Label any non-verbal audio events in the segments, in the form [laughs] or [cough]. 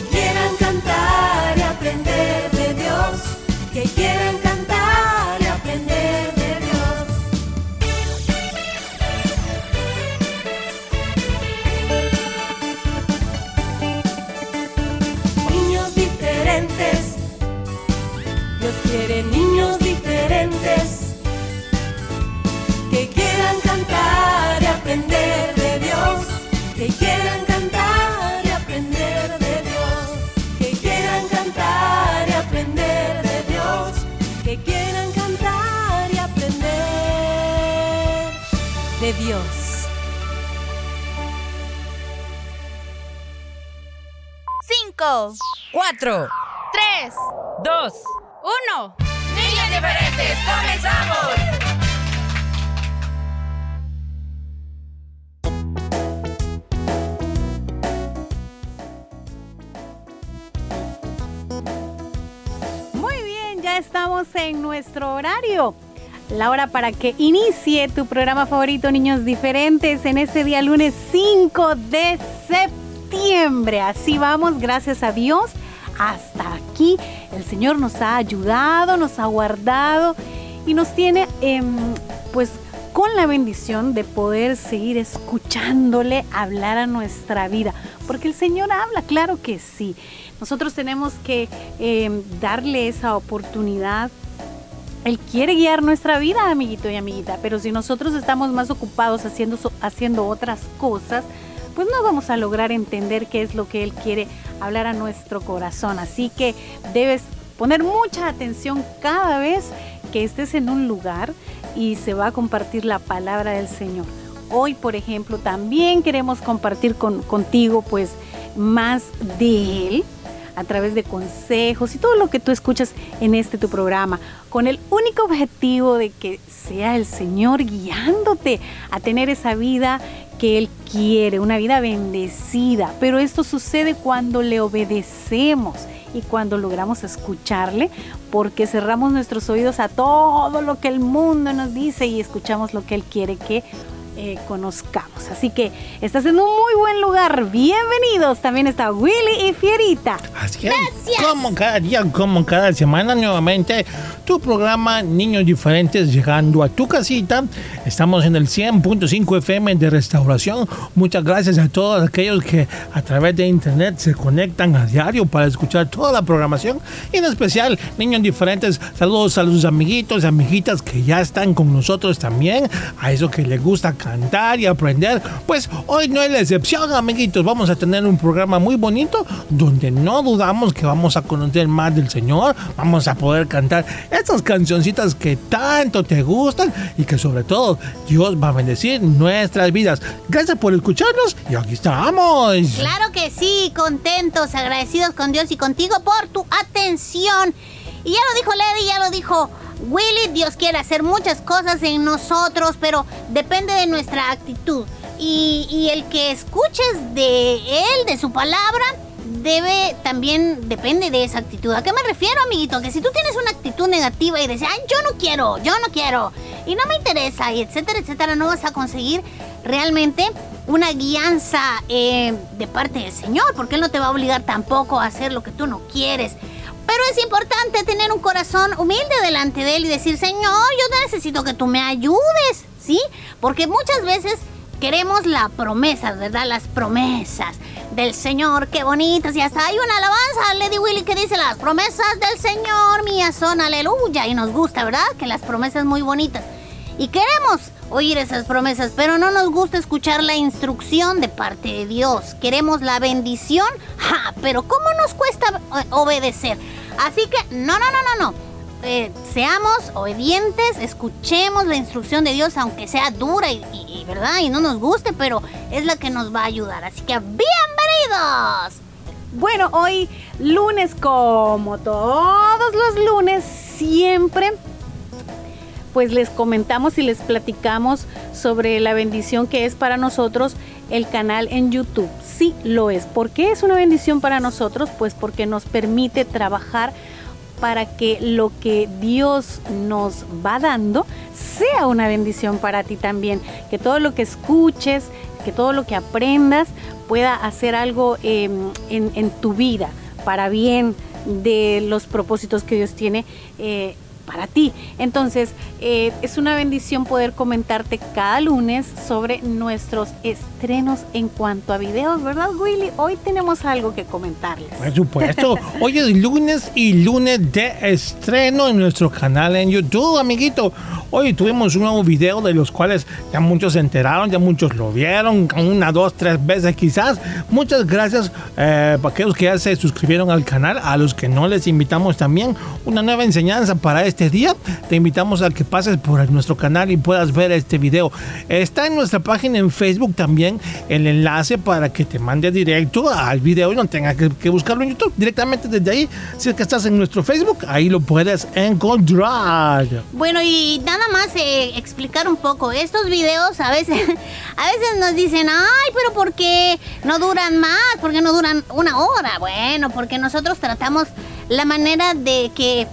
Que Dios. Cinco, Cuatro, tres, dos, uno. niños diferentes, comenzamos. Muy bien, ya estamos en nuestro horario. La hora para que inicie tu programa favorito Niños Diferentes en este día lunes 5 de septiembre. Así vamos, gracias a Dios. Hasta aquí el Señor nos ha ayudado, nos ha guardado y nos tiene em, pues con la bendición de poder seguir escuchándole hablar a nuestra vida. Porque el Señor habla, claro que sí. Nosotros tenemos que em, darle esa oportunidad él quiere guiar nuestra vida, amiguito y amiguita, pero si nosotros estamos más ocupados haciendo, haciendo otras cosas, pues no vamos a lograr entender qué es lo que Él quiere hablar a nuestro corazón. Así que debes poner mucha atención cada vez que estés en un lugar y se va a compartir la palabra del Señor. Hoy, por ejemplo, también queremos compartir con, contigo pues más de Él a través de consejos y todo lo que tú escuchas en este tu programa, con el único objetivo de que sea el Señor guiándote a tener esa vida que Él quiere, una vida bendecida. Pero esto sucede cuando le obedecemos y cuando logramos escucharle, porque cerramos nuestros oídos a todo lo que el mundo nos dice y escuchamos lo que Él quiere que eh, conozcamos. Así que estás en un muy buen lugar. Bienvenidos. También está Willy y Fierita. Así es, como cada día, como cada semana, nuevamente, tu programa Niños Diferentes llegando a tu casita. Estamos en el 100.5 FM de Restauración. Muchas gracias a todos aquellos que a través de internet se conectan a diario para escuchar toda la programación. Y en especial, Niños Diferentes, saludos a los amiguitos y amiguitas que ya están con nosotros también. A eso que les gusta cantar y aprender. Pues hoy no es la excepción, amiguitos. Vamos a tener un programa muy bonito donde no dudamos que vamos a conocer más del Señor. Vamos a poder cantar estas cancioncitas que tanto te gustan y que sobre todo Dios va a bendecir nuestras vidas. Gracias por escucharnos y aquí estamos. Claro que sí, contentos, agradecidos con Dios y contigo por tu atención. Y ya lo dijo Lady, ya lo dijo Willy, Dios quiere hacer muchas cosas en nosotros, pero depende de nuestra actitud. Y, y el que escuches de Él, de su palabra, debe también, depende de esa actitud. ¿A qué me refiero, amiguito? Que si tú tienes una actitud negativa y dices, ay, yo no quiero, yo no quiero, y no me interesa, etcétera, etcétera, no vas a conseguir realmente una guianza eh, de parte del Señor, porque Él no te va a obligar tampoco a hacer lo que tú no quieres. Pero es importante tener un corazón humilde delante de Él y decir, Señor, yo necesito que tú me ayudes, ¿sí? Porque muchas veces queremos la promesa, ¿verdad? Las promesas del Señor, qué bonitas. Y hasta hay una alabanza, Lady Willy, que dice, las promesas del Señor mías son aleluya. Y nos gusta, ¿verdad? Que las promesas muy bonitas. Y queremos oír esas promesas, pero no nos gusta escuchar la instrucción de parte de Dios. Queremos la bendición, ja, pero ¿cómo nos cuesta eh, obedecer? Así que, no, no, no, no, no. Eh, seamos obedientes, escuchemos la instrucción de Dios, aunque sea dura y, y- verdad y no nos guste, pero es la que nos va a ayudar. Así que bienvenidos. Bueno, hoy lunes, como todos los lunes, siempre, pues les comentamos y les platicamos sobre la bendición que es para nosotros el canal en YouTube. Sí, lo es. ¿Por qué es una bendición para nosotros? Pues porque nos permite trabajar para que lo que Dios nos va dando sea una bendición para ti también. Que todo lo que escuches, que todo lo que aprendas pueda hacer algo en, en tu vida para bien de los propósitos que Dios tiene eh, para ti. Entonces, eh, es una bendición poder comentarte cada lunes sobre nuestros estrenos en cuanto a videos, ¿verdad, Willy? Hoy tenemos algo que comentarles. Por supuesto, [laughs] hoy es lunes y lunes de estreno en nuestro canal en YouTube, amiguito. Hoy tuvimos un nuevo video de los cuales ya muchos se enteraron, ya muchos lo vieron, una, dos, tres veces quizás. Muchas gracias eh, para aquellos que ya se suscribieron al canal, a los que no les invitamos también una nueva enseñanza para este día. Te invitamos a que pases por nuestro canal y puedas ver este video. Está en nuestra página en Facebook también el enlace para que te mande directo al video y no tengas que, que buscarlo en YouTube. Directamente desde ahí, si es que estás en nuestro Facebook, ahí lo puedes encontrar. Bueno, y nada más eh, explicar un poco. Estos videos a veces, [laughs] a veces nos dicen, ay, pero ¿por qué no duran más? ¿Por qué no duran una hora? Bueno, porque nosotros tratamos la manera de que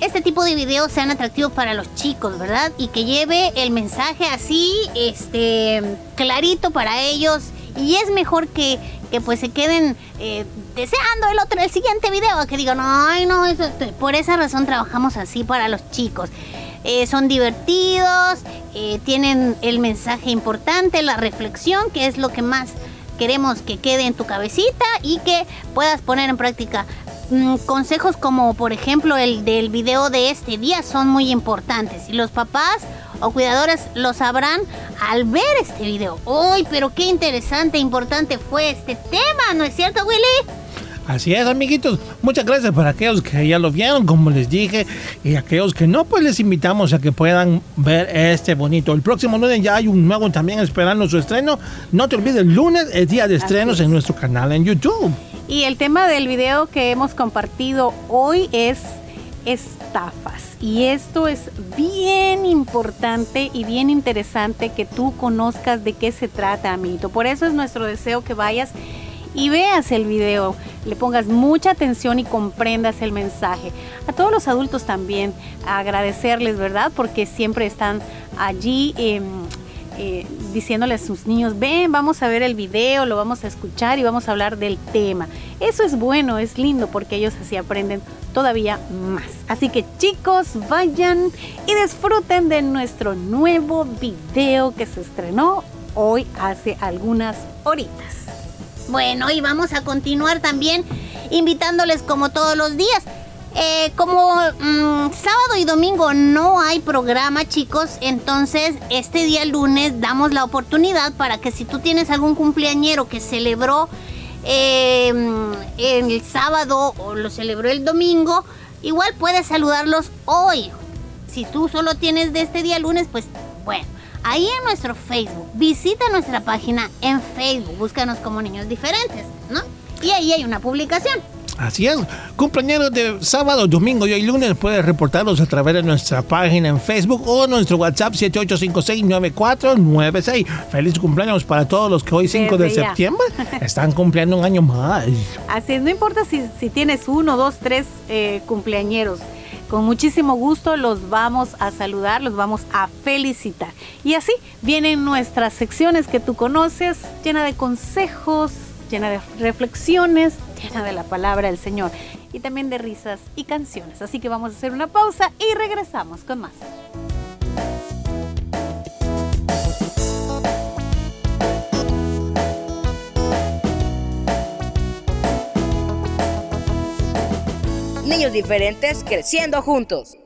este tipo de videos sean atractivos para los chicos, ¿verdad? Y que lleve el mensaje así, este, clarito para ellos. Y es mejor que, que pues se queden eh, deseando el otro, el siguiente video, que digan, ay, no, eso, por esa razón trabajamos así para los chicos. Eh, son divertidos, eh, tienen el mensaje importante, la reflexión, que es lo que más queremos que quede en tu cabecita y que puedas poner en práctica. Mm, consejos como por ejemplo el del video de este día son muy importantes y los papás o cuidadores lo sabrán al ver este video. ¡Uy, pero qué interesante e importante fue este tema! ¿No es cierto, Willy? Así es, amiguitos. Muchas gracias para aquellos que ya lo vieron, como les dije, y aquellos que no, pues les invitamos a que puedan ver este bonito. El próximo lunes ya hay un nuevo también esperando su estreno. No te olvides, el lunes es día de estrenos en nuestro canal en YouTube. Y el tema del video que hemos compartido hoy es estafas. Y esto es bien importante y bien interesante que tú conozcas de qué se trata, amiguito. Por eso es nuestro deseo que vayas y veas el video, le pongas mucha atención y comprendas el mensaje. A todos los adultos también agradecerles, ¿verdad? Porque siempre están allí. eh, eh, diciéndole a sus niños, ven, vamos a ver el video, lo vamos a escuchar y vamos a hablar del tema. Eso es bueno, es lindo porque ellos así aprenden todavía más. Así que chicos, vayan y disfruten de nuestro nuevo video que se estrenó hoy hace algunas horitas. Bueno, y vamos a continuar también invitándoles como todos los días. Eh, como mm, sábado y domingo no hay programa, chicos, entonces este día lunes damos la oportunidad para que si tú tienes algún cumpleañero que celebró eh, el sábado o lo celebró el domingo, igual puedes saludarlos hoy. Si tú solo tienes de este día lunes, pues bueno. Ahí en nuestro Facebook, visita nuestra página en Facebook, búscanos como niños diferentes, ¿no? Y ahí hay una publicación. Así es, cumpleaños de sábado, domingo y hoy lunes puedes reportarlos a través de nuestra página en Facebook o nuestro WhatsApp 78569496. Feliz cumpleaños para todos los que hoy 5 de Desde ya. septiembre están cumpliendo un año más. [laughs] Así es, no importa si, si tienes uno, dos, tres eh, cumpleañeros. Con muchísimo gusto los vamos a saludar, los vamos a felicitar. Y así vienen nuestras secciones que tú conoces, llena de consejos, llena de reflexiones, llena de la palabra del Señor y también de risas y canciones. Así que vamos a hacer una pausa y regresamos con más. Diferentes creciendo juntos.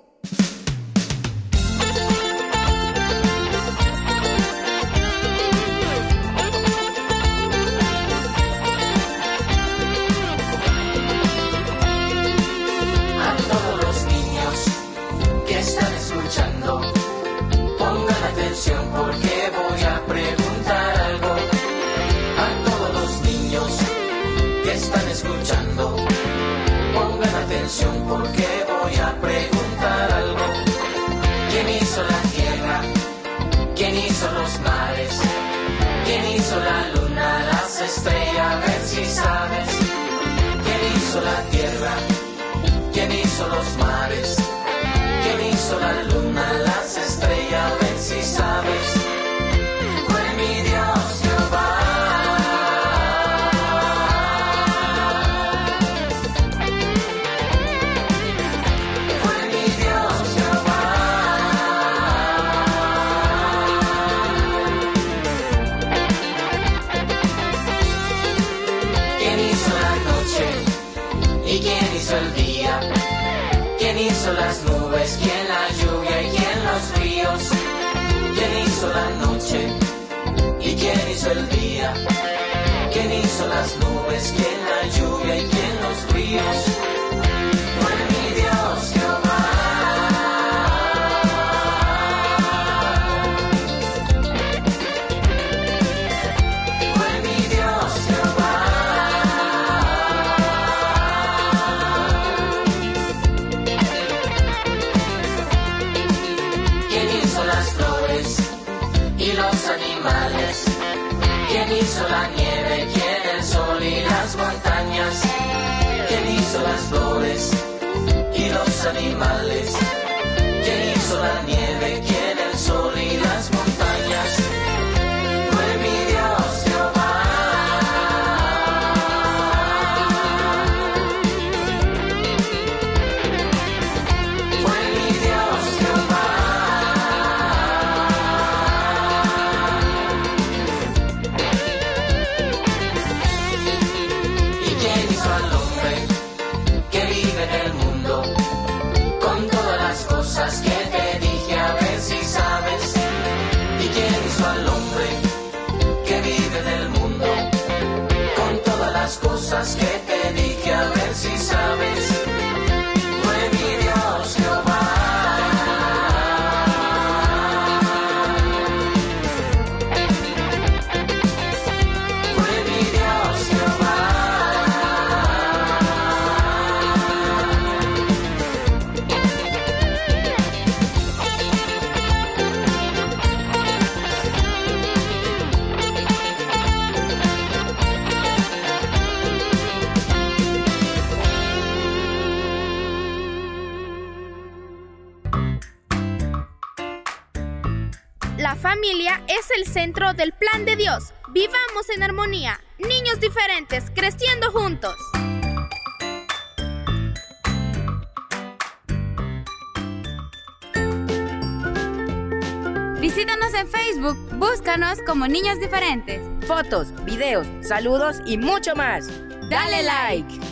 Hizo la noche y quién hizo el día? ¿Quién hizo las nubes? ¿Quién la lluvia y quién los ríos? Animales? ¿Quién hizo la nieve? Centro del plan de Dios. Vivamos en armonía. Niños diferentes, creciendo juntos. Visítanos en Facebook, búscanos como Niños Diferentes. Fotos, videos, saludos y mucho más. Dale like.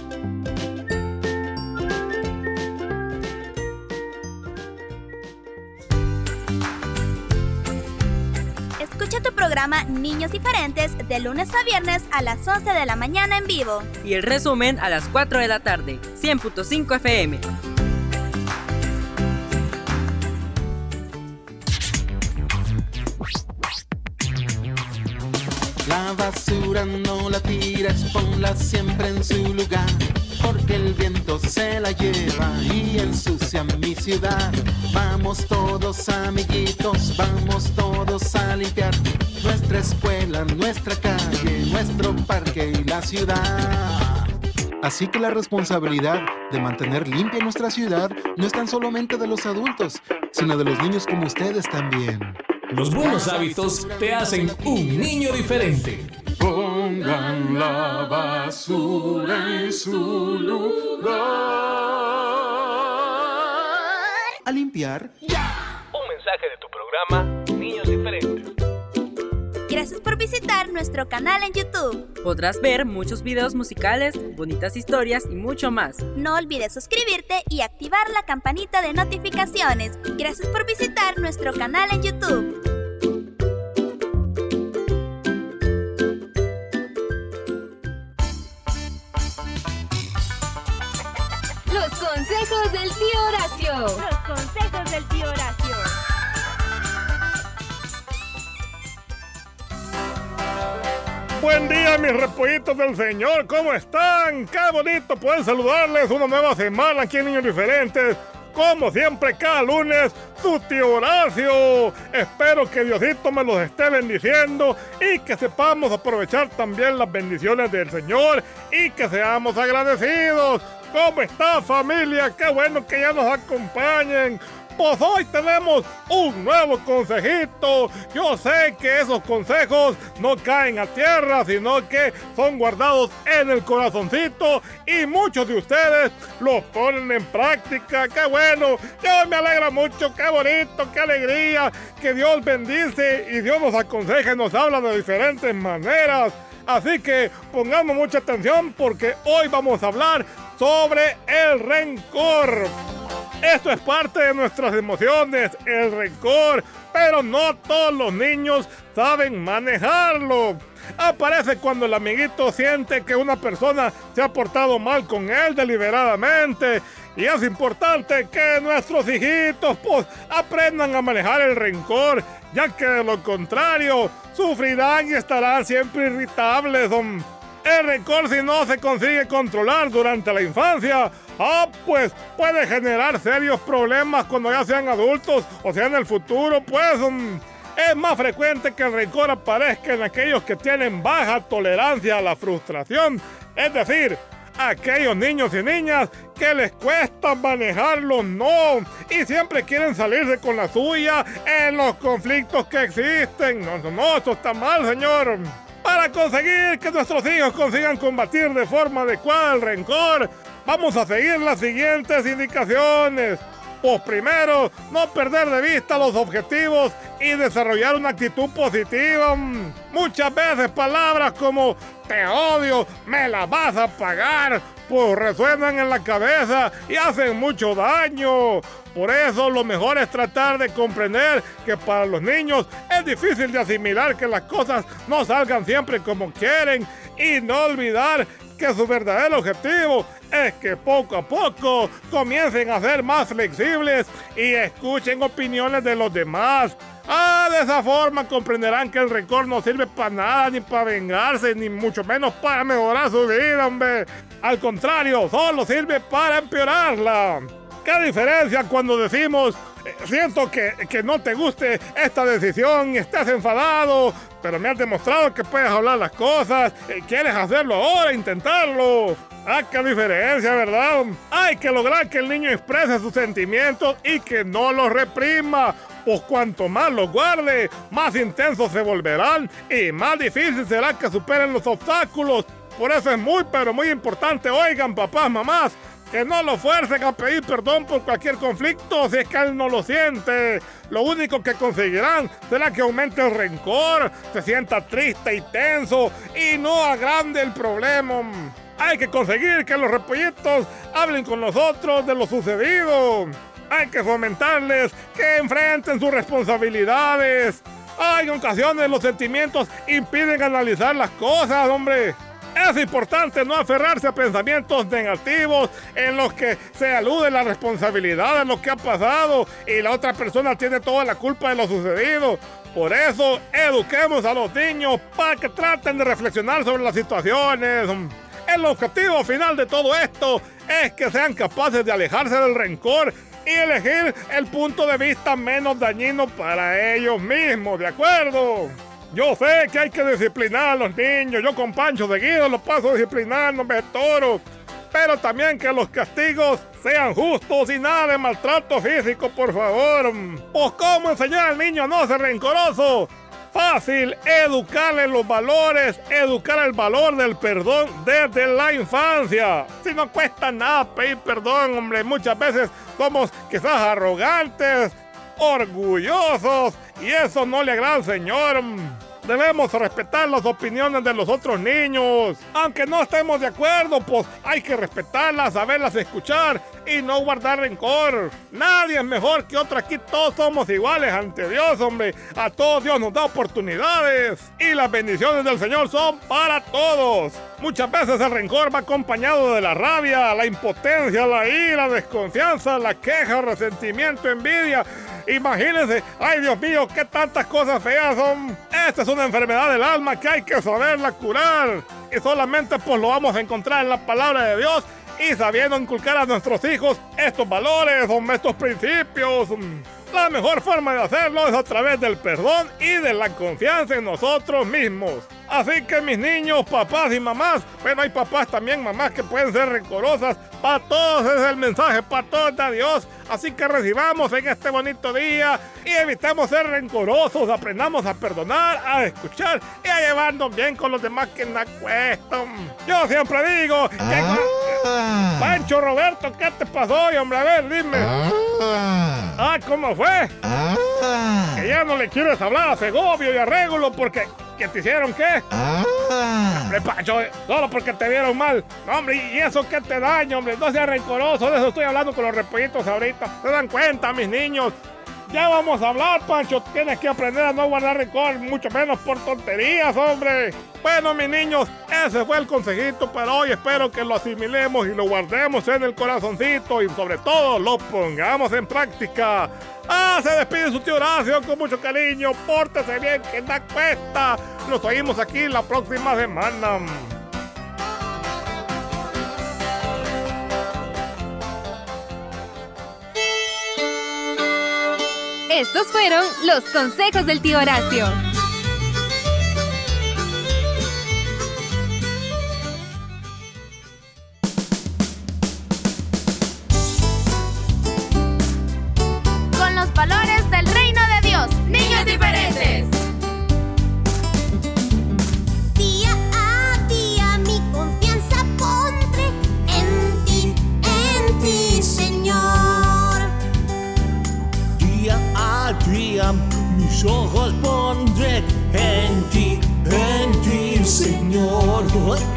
Escucha tu programa Niños Diferentes de lunes a viernes a las 11 de la mañana en vivo. Y el resumen a las 4 de la tarde, 100.5 FM. La basura no la tires, ponla siempre en su lugar, porque el viento se la lleva y ensucia mi ciudad. Vamos todos amiguitos, vamos todos a limpiar nuestra escuela, nuestra calle, nuestro parque y la ciudad. Así que la responsabilidad de mantener limpia nuestra ciudad no es tan solamente de los adultos, sino de los niños como ustedes también. Los buenos hábitos te hacen un niño diferente. Pongan la basura en su lugar. A limpiar. Un mensaje de tu programa Niños Diferentes. Gracias por visitar nuestro canal en YouTube. Podrás ver muchos videos musicales, bonitas historias y mucho más. No olvides suscribirte y activar la campanita de notificaciones. Gracias por visitar nuestro canal en YouTube. Horacio. Los consejos del tío Horacio. Buen día, mis repollitos del Señor. ¿Cómo están? Qué bonito poder saludarles una nueva semana aquí en Niños Diferentes. Como siempre, cada lunes, su tío Horacio. Espero que Diosito me los esté bendiciendo y que sepamos aprovechar también las bendiciones del Señor y que seamos agradecidos. ¿Cómo está familia? Qué bueno que ya nos acompañen. Pues hoy tenemos un nuevo consejito. Yo sé que esos consejos no caen a tierra, sino que son guardados en el corazoncito y muchos de ustedes los ponen en práctica. ¡Qué bueno! Yo me alegra mucho, qué bonito, qué alegría, que Dios bendice y Dios nos aconseja y nos habla de diferentes maneras. Así que pongamos mucha atención porque hoy vamos a hablar sobre el rencor. Esto es parte de nuestras emociones, el rencor, pero no todos los niños saben manejarlo. Aparece cuando el amiguito siente que una persona se ha portado mal con él deliberadamente. Y es importante que nuestros hijitos pues, aprendan a manejar el rencor, ya que de lo contrario sufrirán y estarán siempre irritables. El rencor si no se consigue controlar durante la infancia, ah, pues puede generar serios problemas cuando ya sean adultos o sea en el futuro, pues um, es más frecuente que el rencor aparezca en aquellos que tienen baja tolerancia a la frustración, es decir, aquellos niños y niñas que les cuesta manejarlo, no, y siempre quieren salirse con la suya en los conflictos que existen. No, no, no, esto está mal, señor. Para conseguir que nuestros hijos consigan combatir de forma adecuada el rencor, vamos a seguir las siguientes indicaciones. Pues primero, no perder de vista los objetivos y desarrollar una actitud positiva. Muchas veces palabras como te odio, me la vas a pagar, pues resuenan en la cabeza y hacen mucho daño. Por eso lo mejor es tratar de comprender que para los niños es difícil de asimilar que las cosas no salgan siempre como quieren y no olvidar que su verdadero objetivo es que poco a poco comiencen a ser más flexibles y escuchen opiniones de los demás. Ah, de esa forma comprenderán que el rencor no sirve para nada, ni para vengarse, ni mucho menos para mejorar su vida, hombre. Al contrario, solo sirve para empeorarla. ¿Qué diferencia cuando decimos, eh, siento que, que, no te guste esta decisión estás enfadado, pero me has demostrado que puedes hablar las cosas, eh, quieres hacerlo ahora, intentarlo? Ah, qué diferencia, ¿verdad? Hay que lograr que el niño exprese sus sentimientos y que no los reprima. Pues cuanto más los guarde, más intensos se volverán y más difícil será que superen los obstáculos. Por eso es muy, pero muy importante, oigan, papás, mamás, que no lo fuercen a pedir perdón por cualquier conflicto si es que él no lo siente. Lo único que conseguirán será que aumente el rencor, se sienta triste y tenso y no agrande el problema. Hay que conseguir que los repollitos hablen con nosotros de lo sucedido. Hay que fomentarles que enfrenten sus responsabilidades. Hay ocasiones los sentimientos impiden analizar las cosas, hombre. Es importante no aferrarse a pensamientos negativos en los que se alude la responsabilidad de lo que ha pasado y la otra persona tiene toda la culpa de lo sucedido. Por eso, eduquemos a los niños para que traten de reflexionar sobre las situaciones. El objetivo final de todo esto es que sean capaces de alejarse del rencor y elegir el punto de vista menos dañino para ellos mismos, ¿de acuerdo? Yo sé que hay que disciplinar a los niños. Yo con Pancho seguido los paso disciplinando, me toro. Pero también que los castigos sean justos y nada de maltrato físico, por favor. Pues cómo enseñar al niño a no ser rencoroso. Fácil, educarle los valores, educar el valor del perdón desde la infancia. Si no cuesta nada pedir perdón, hombre, muchas veces somos quizás arrogantes, orgullosos y eso no le agrada al Señor. Debemos respetar las opiniones de los otros niños. Aunque no estemos de acuerdo, pues hay que respetarlas, saberlas escuchar y no guardar rencor. Nadie es mejor que otro aquí, todos somos iguales ante Dios, hombre. A todos Dios nos da oportunidades y las bendiciones del Señor son para todos. Muchas veces el rencor va acompañado de la rabia, la impotencia, la ira, la desconfianza, la queja, resentimiento, envidia. Imagínense, ay Dios mío, qué tantas cosas feas son. Esta es una enfermedad del alma que hay que saberla curar. Y solamente pues lo vamos a encontrar en la palabra de Dios y sabiendo inculcar a nuestros hijos estos valores, estos principios. La mejor forma de hacerlo es a través del perdón y de la confianza en nosotros mismos. Así que mis niños, papás y mamás, bueno, hay papás también, mamás que pueden ser rencorosas. Para todos es el mensaje, para todos de Dios. Así que recibamos en este bonito día y evitemos ser rencorosos, aprendamos a perdonar, a escuchar y a llevarnos bien con los demás que nos cuestan. Yo siempre digo que... Ah. Pancho Roberto, ¿qué te pasó hoy, hombre? A ver, dime. Ah, ¿cómo fue? Que ya no le quieres hablar a Segovio y a Régulo porque que te hicieron qué? Hombre, Pancho, solo porque te vieron mal. Hombre, ¿y eso qué te daña, hombre? No seas rencoroso, de eso estoy hablando con los repollitos ahorita. ¿Se dan cuenta, mis niños? Ya vamos a hablar, Pancho. Tienes que aprender a no guardar rencor, mucho menos por tonterías, hombre. Bueno, mis niños, ese fue el consejito para hoy. Espero que lo asimilemos y lo guardemos en el corazoncito y sobre todo lo pongamos en práctica. Ah, se despide su tío Horacio con mucho cariño. Pórtese bien, que da cuesta. Nos oímos aquí la próxima semana. Estos fueron los consejos del tío Horacio. Ti, en ti, Señor.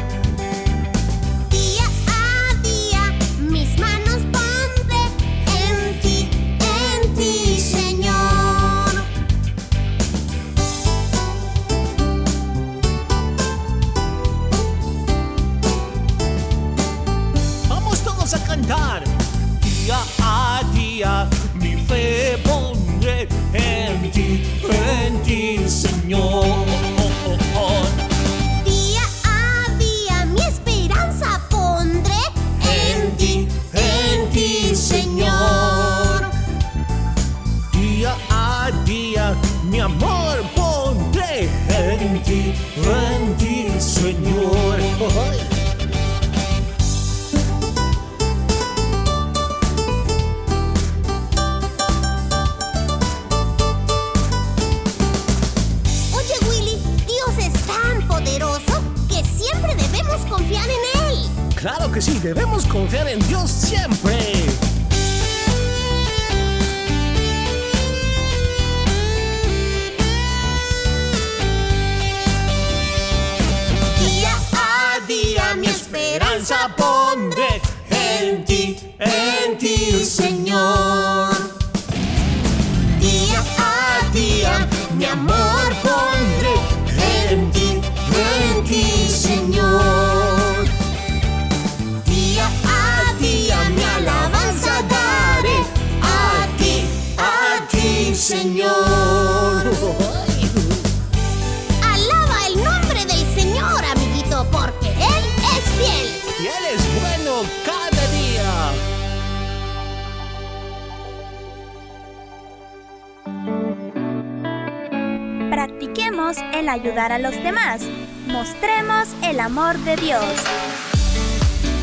Practiquemos el ayudar a los demás. Mostremos el amor de Dios.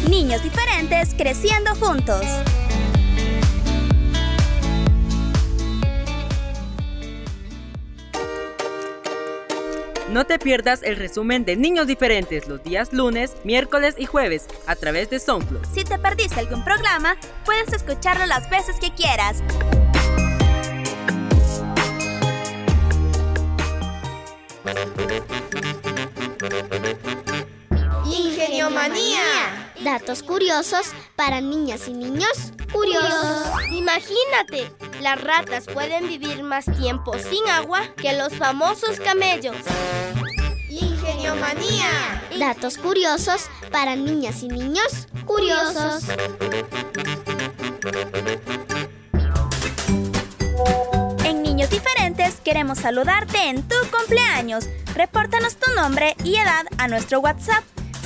Niños diferentes creciendo juntos. No te pierdas el resumen de Niños Diferentes los días lunes, miércoles y jueves a través de SoundCloud. Si te perdiste algún programa, puedes escucharlo las veces que quieras. Datos curiosos para niñas y niños curiosos. Imagínate, las ratas pueden vivir más tiempo sin agua que los famosos camellos. Ingeniomanía. Datos curiosos para niñas y niños curiosos. En Niños Diferentes queremos saludarte en tu cumpleaños. Repórtanos tu nombre y edad a nuestro WhatsApp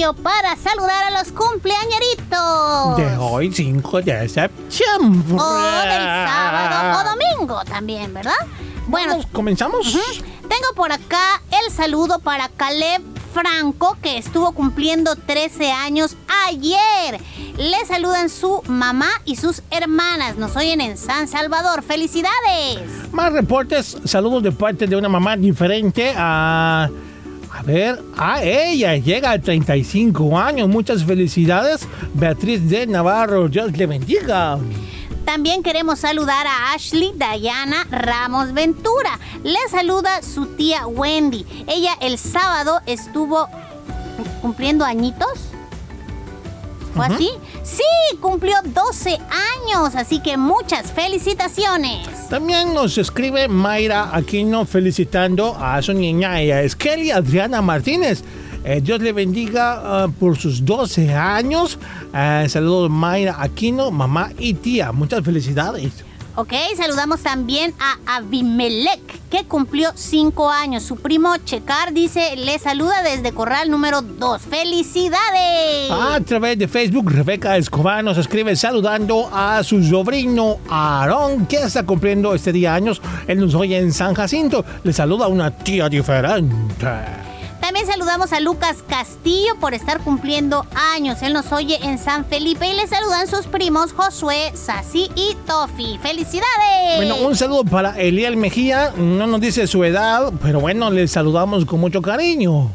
Para saludar a los cumpleañeritos. De hoy, 5 de septiembre. O del sábado o domingo también, ¿verdad? Bueno, ¿Comenzamos? Ujú. Tengo por acá el saludo para Caleb Franco, que estuvo cumpliendo 13 años ayer. Le saludan su mamá y sus hermanas. Nos oyen en San Salvador. ¡Felicidades! Más reportes, saludos de parte de una mamá diferente a... A ver, a ella llega a 35 años. Muchas felicidades, Beatriz de Navarro. Dios le bendiga. También queremos saludar a Ashley Diana Ramos Ventura. Le saluda su tía Wendy. Ella el sábado estuvo cumpliendo añitos. ¿Fue así? Sí, cumplió 12 años, así que muchas felicitaciones. También nos escribe Mayra Aquino felicitando a su niña. Ella es Kelly Adriana Martínez. Eh, Dios le bendiga ah, por sus 12 años. Eh, saludos Mayra Aquino, mamá y tía. Muchas felicidades. Ok, saludamos también a Abimelech, que cumplió 5 años. Su primo Checar dice, le saluda desde Corral número 2. ¡Felicidades! A través de Facebook, Rebeca Escobar nos escribe saludando a su sobrino Aarón, que está cumpliendo este día años. Él nos oye en San Jacinto. Le saluda una tía diferente. También saludamos a Lucas Castillo por estar cumpliendo años. Él nos oye en San Felipe y le saludan sus primos Josué, Sasi y Tofi. ¡Felicidades! Bueno, un saludo para Eliel Mejía. No nos dice su edad, pero bueno, le saludamos con mucho cariño.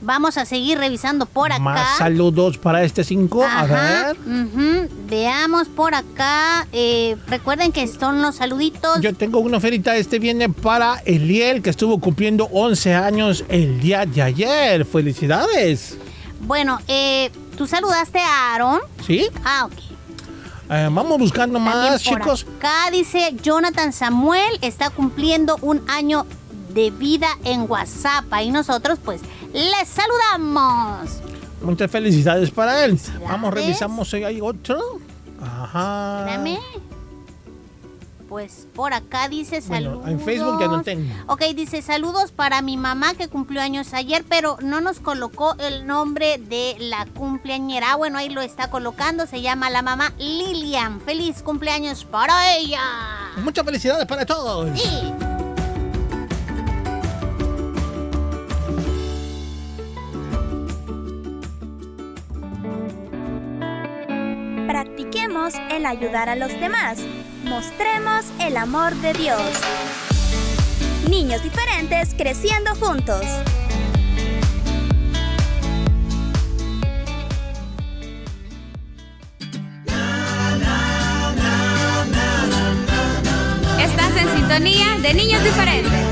Vamos a seguir revisando por acá. Más saludos para este 5. A ver. ujú. Veamos por acá. Eh, recuerden que son los saluditos. Yo tengo una oferta. Este viene para Eliel, que estuvo cumpliendo 11 años el día de ayer. ¡Felicidades! Bueno, eh, ¿tú saludaste a Aaron? ¿Sí? Ah, ok. Eh, vamos buscando más, por chicos. Acá dice Jonathan Samuel está cumpliendo un año de vida en WhatsApp. Y nosotros, pues, les saludamos. Muchas felicidades para él. Felicidades. Vamos, revisamos si hay otro. Ajá. Espérame. Pues por acá dice Bueno, saludos. en Facebook ya no tengo. Ok, dice saludos para mi mamá que cumplió años ayer, pero no nos colocó el nombre de la cumpleañera. Ah, Bueno, ahí lo está colocando. Se llama la mamá Lilian. Feliz cumpleaños para ella. Muchas felicidades para todos. Sí. Practiquemos el ayudar a los demás. Mostremos el amor de Dios. Niños diferentes creciendo juntos. Estás en sintonía de niños diferentes.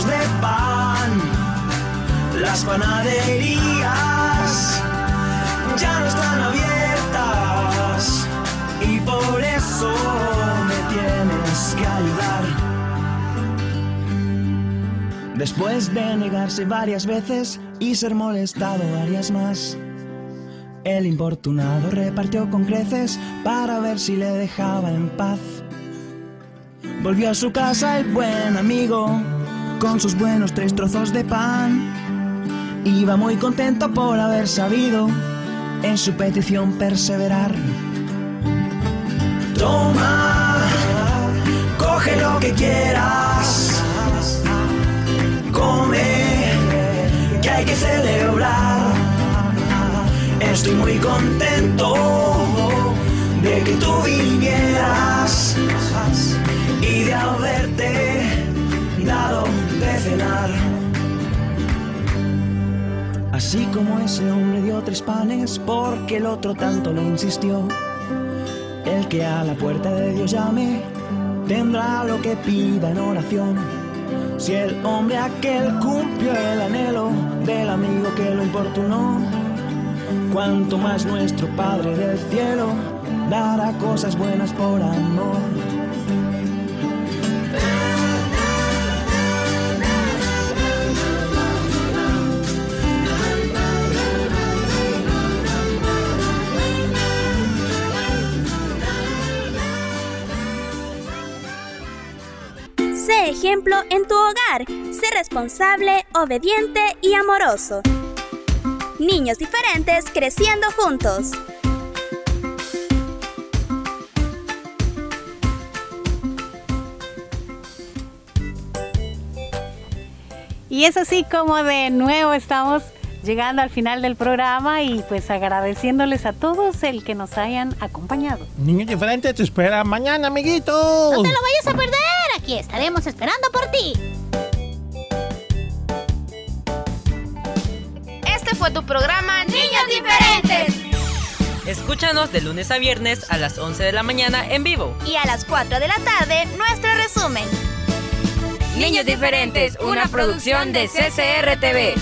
De pan. Las panaderías ya no están abiertas y por eso me tienes que ayudar. Después de negarse varias veces y ser molestado varias más, el importunado repartió con creces para ver si le dejaba en paz. Volvió a su casa el buen amigo con sus buenos tres trozos de pan. Iba muy contento por haber sabido en su petición perseverar. Toma, coge lo que quieras, come, que hay que celebrar. Estoy muy contento de que tú vinieras y de haberte dado Así como ese hombre dio tres panes porque el otro tanto le insistió. El que a la puerta de Dios llame tendrá lo que pida en oración. Si el hombre aquel cumplió el anhelo del amigo que lo importunó, cuanto más nuestro Padre del cielo dará cosas buenas por amor. En tu hogar. Sé responsable, obediente y amoroso. Niños diferentes creciendo juntos. Y es así como de nuevo estamos llegando al final del programa y pues agradeciéndoles a todos el que nos hayan acompañado. Niños diferentes te espera mañana, amiguitos. No te lo vayas a perder. Aquí estaremos esperando por ti. Este fue tu programa Niños Diferentes. Escúchanos de lunes a viernes a las 11 de la mañana en vivo. Y a las 4 de la tarde, nuestro resumen. Niños Diferentes, una producción de CCR TV.